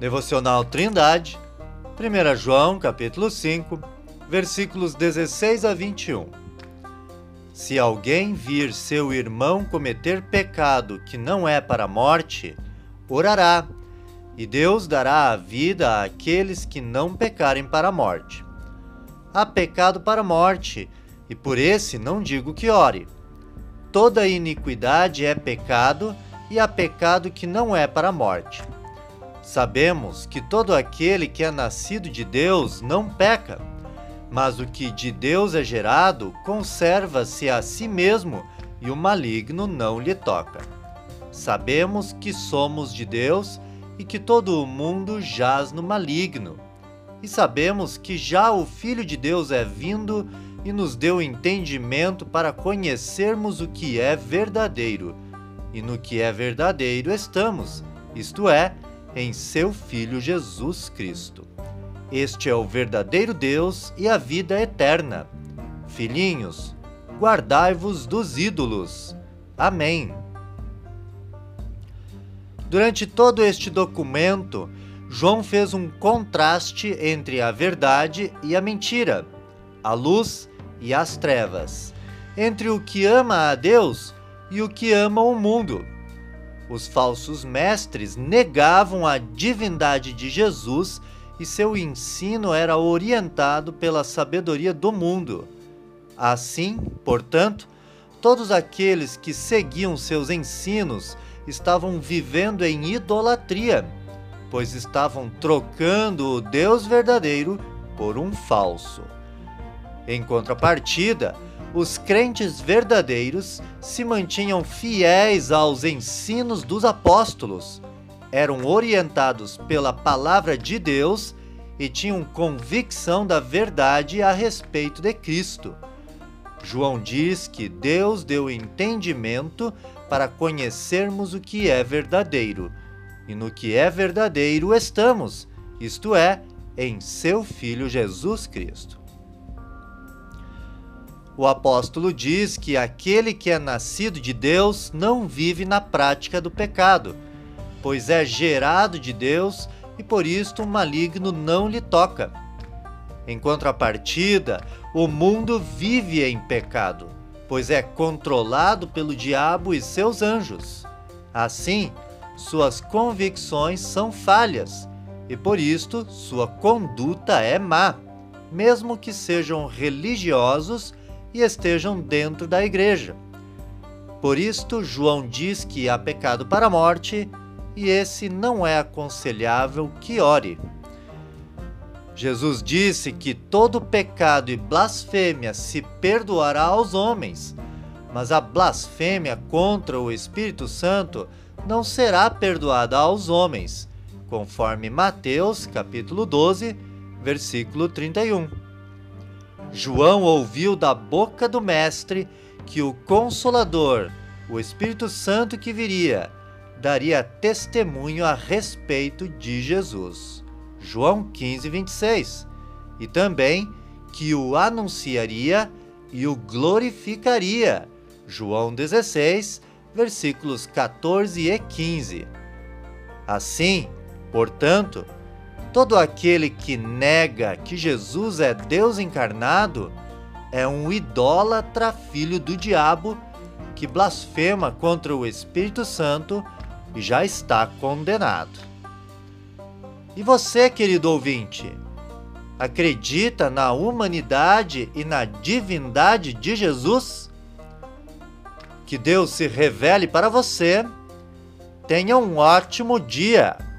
Devocional Trindade, 1 João, capítulo 5, versículos 16 a 21. Se alguém vir seu irmão cometer pecado que não é para a morte, orará, e Deus dará a vida àqueles que não pecarem para a morte. Há pecado para a morte, e por esse não digo que ore. Toda iniquidade é pecado, e há pecado que não é para a morte. Sabemos que todo aquele que é nascido de Deus não peca, mas o que de Deus é gerado conserva-se a si mesmo e o maligno não lhe toca. Sabemos que somos de Deus e que todo o mundo jaz no maligno. E sabemos que já o Filho de Deus é vindo e nos deu entendimento para conhecermos o que é verdadeiro. E no que é verdadeiro estamos, isto é, em seu Filho Jesus Cristo. Este é o verdadeiro Deus e a vida eterna. Filhinhos, guardai-vos dos ídolos. Amém. Durante todo este documento, João fez um contraste entre a verdade e a mentira, a luz e as trevas, entre o que ama a Deus e o que ama o mundo. Os falsos mestres negavam a divindade de Jesus e seu ensino era orientado pela sabedoria do mundo. Assim, portanto, todos aqueles que seguiam seus ensinos estavam vivendo em idolatria, pois estavam trocando o Deus verdadeiro por um falso. Em contrapartida, os crentes verdadeiros se mantinham fiéis aos ensinos dos apóstolos, eram orientados pela palavra de Deus e tinham convicção da verdade a respeito de Cristo. João diz que Deus deu entendimento para conhecermos o que é verdadeiro, e no que é verdadeiro estamos, isto é, em seu Filho Jesus Cristo. O apóstolo diz que aquele que é nascido de Deus não vive na prática do pecado, pois é gerado de Deus e por isto o maligno não lhe toca. Em contrapartida, o mundo vive em pecado, pois é controlado pelo diabo e seus anjos. Assim, suas convicções são falhas e por isto sua conduta é má, mesmo que sejam religiosos e estejam dentro da igreja. Por isto, João diz que há pecado para a morte e esse não é aconselhável que ore. Jesus disse que todo pecado e blasfêmia se perdoará aos homens, mas a blasfêmia contra o Espírito Santo não será perdoada aos homens, conforme Mateus capítulo 12, versículo 31. João ouviu da boca do Mestre que o Consolador, o Espírito Santo que viria, daria testemunho a respeito de Jesus. João 15, 26. E também que o anunciaria e o glorificaria. João 16, versículos 14 e 15. Assim, portanto, Todo aquele que nega que Jesus é Deus encarnado é um idólatra filho do diabo que blasfema contra o Espírito Santo e já está condenado. E você, querido ouvinte, acredita na humanidade e na divindade de Jesus? Que Deus se revele para você. Tenha um ótimo dia!